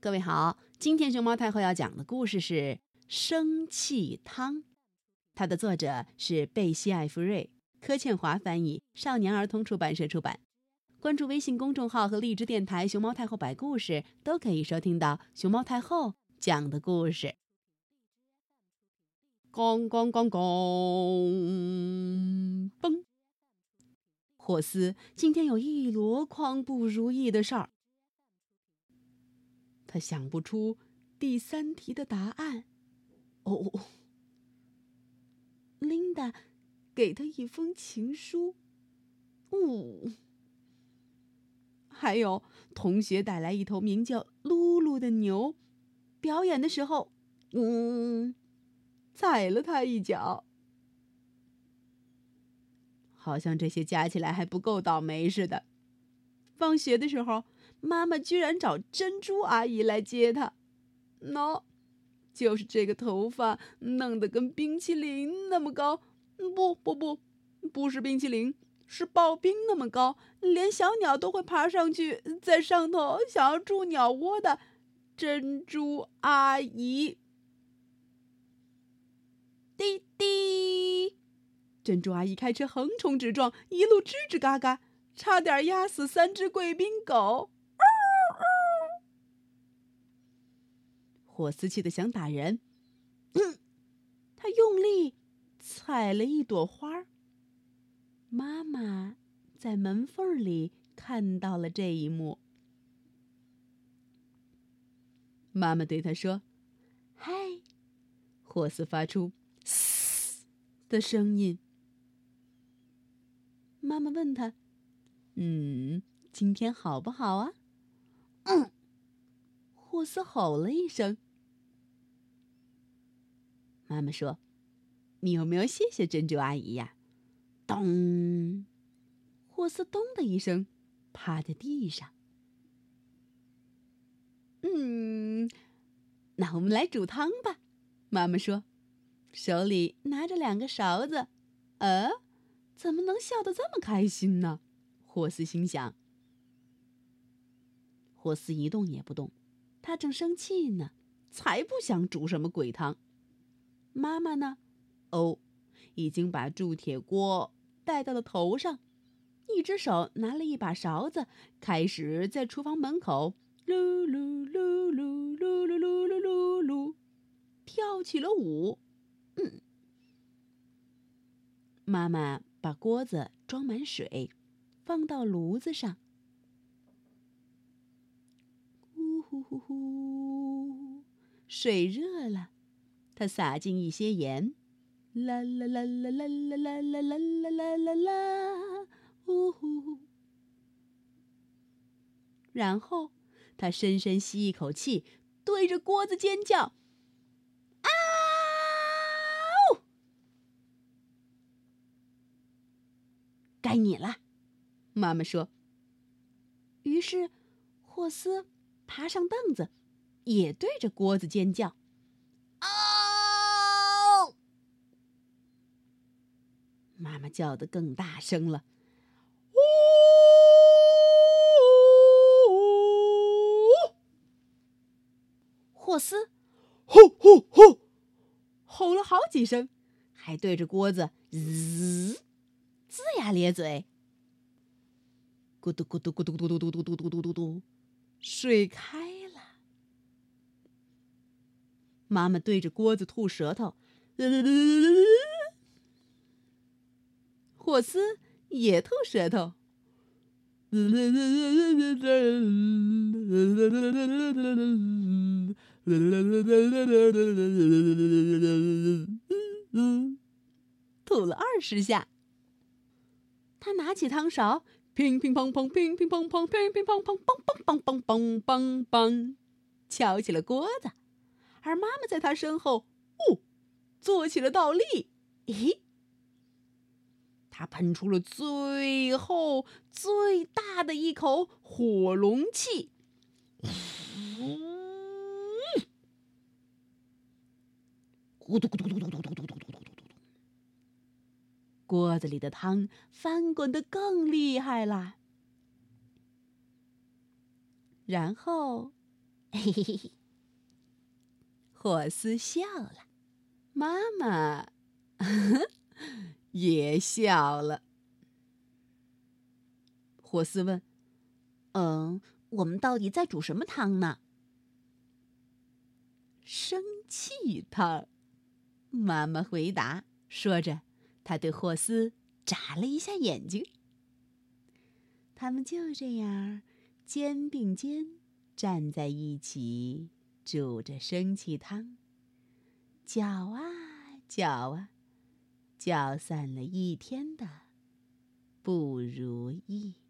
各位好，今天熊猫太后要讲的故事是《生气汤》，它的作者是贝西·艾弗瑞，柯倩华翻译，少年儿童出版社出版。关注微信公众号和荔枝电台“熊猫太后摆故事”，都可以收听到熊猫太后讲的故事。咣咣咣咣，嘣！霍斯今天有一箩筐不如意的事儿。他想不出第三题的答案。哦，琳达给他一封情书。呜，还有同学带来一头名叫露露的牛，表演的时候，嗯，踩了他一脚。好像这些加起来还不够倒霉似的。放学的时候。妈妈居然找珍珠阿姨来接她，喏，就是这个头发弄得跟冰淇淋那么高，不不不，不是冰淇淋，是刨冰那么高，连小鸟都会爬上去，在上头想要筑鸟窝的珍珠阿姨。滴滴，珍珠阿姨开车横冲直撞，一路吱吱嘎嘎，差点压死三只贵宾狗。霍斯气得想打人，他用力踩了一朵花。妈妈在门缝里看到了这一幕。妈妈对他说：“嗨！”霍斯发出“嘶”的声音。妈妈问他：“嗯，今天好不好啊？”嗯。霍斯吼了一声。妈妈说：“你有没有谢谢珍珠阿姨呀？”咚！霍斯咚的一声，趴在地上。嗯，那我们来煮汤吧。妈妈说，手里拿着两个勺子。呃，怎么能笑得这么开心呢？霍斯心想。霍斯一动也不动，他正生气呢，才不想煮什么鬼汤。妈妈呢？哦，已经把铸铁锅带到了头上，一只手拿了一把勺子，开始在厨房门口噜噜噜噜噜噜噜噜噜噜跳起了舞。嗯，妈妈把锅子装满水，放到炉子上。呼呼呼呼，水热了。他撒进一些盐，啦啦啦啦啦啦啦啦啦啦啦啦，呜呼！然后他深深吸一口气，对着锅子尖叫：“啊！”该你了，妈妈说。于是霍斯爬上凳子，也对着锅子尖叫。妈妈叫的更大声了，呜！霍斯，吼吼吼，吼了好几声，还对着锅子滋龇牙咧嘴。咕嘟咕嘟咕嘟嘟嘟嘟嘟嘟嘟嘟嘟嘟，水开了。妈妈对着锅子吐舌头。霍斯也吐舌头。吐了二十下。他拿起汤勺，乒乒乓乓，乒乒乓乓，乒乒乓乓，梆梆梆梆梆梆梆，敲起了锅子。而妈妈在他身后，呜，做起了倒立。咦？他喷出了最后最大的一口火龙气，咕嘟咕嘟咕嘟咕嘟咕嘟咕嘟咕嘟咕嘟，锅子里的汤翻滚的更厉害了。然后，嘿嘿嘿。霍斯笑了，妈妈也笑了。霍斯问：“嗯，我们到底在煮什么汤呢？”生气汤。妈妈回答，说着，她对霍斯眨了一下眼睛。他们就这样肩并肩站在一起。煮着生气汤，搅啊搅啊，搅散了一天的不如意。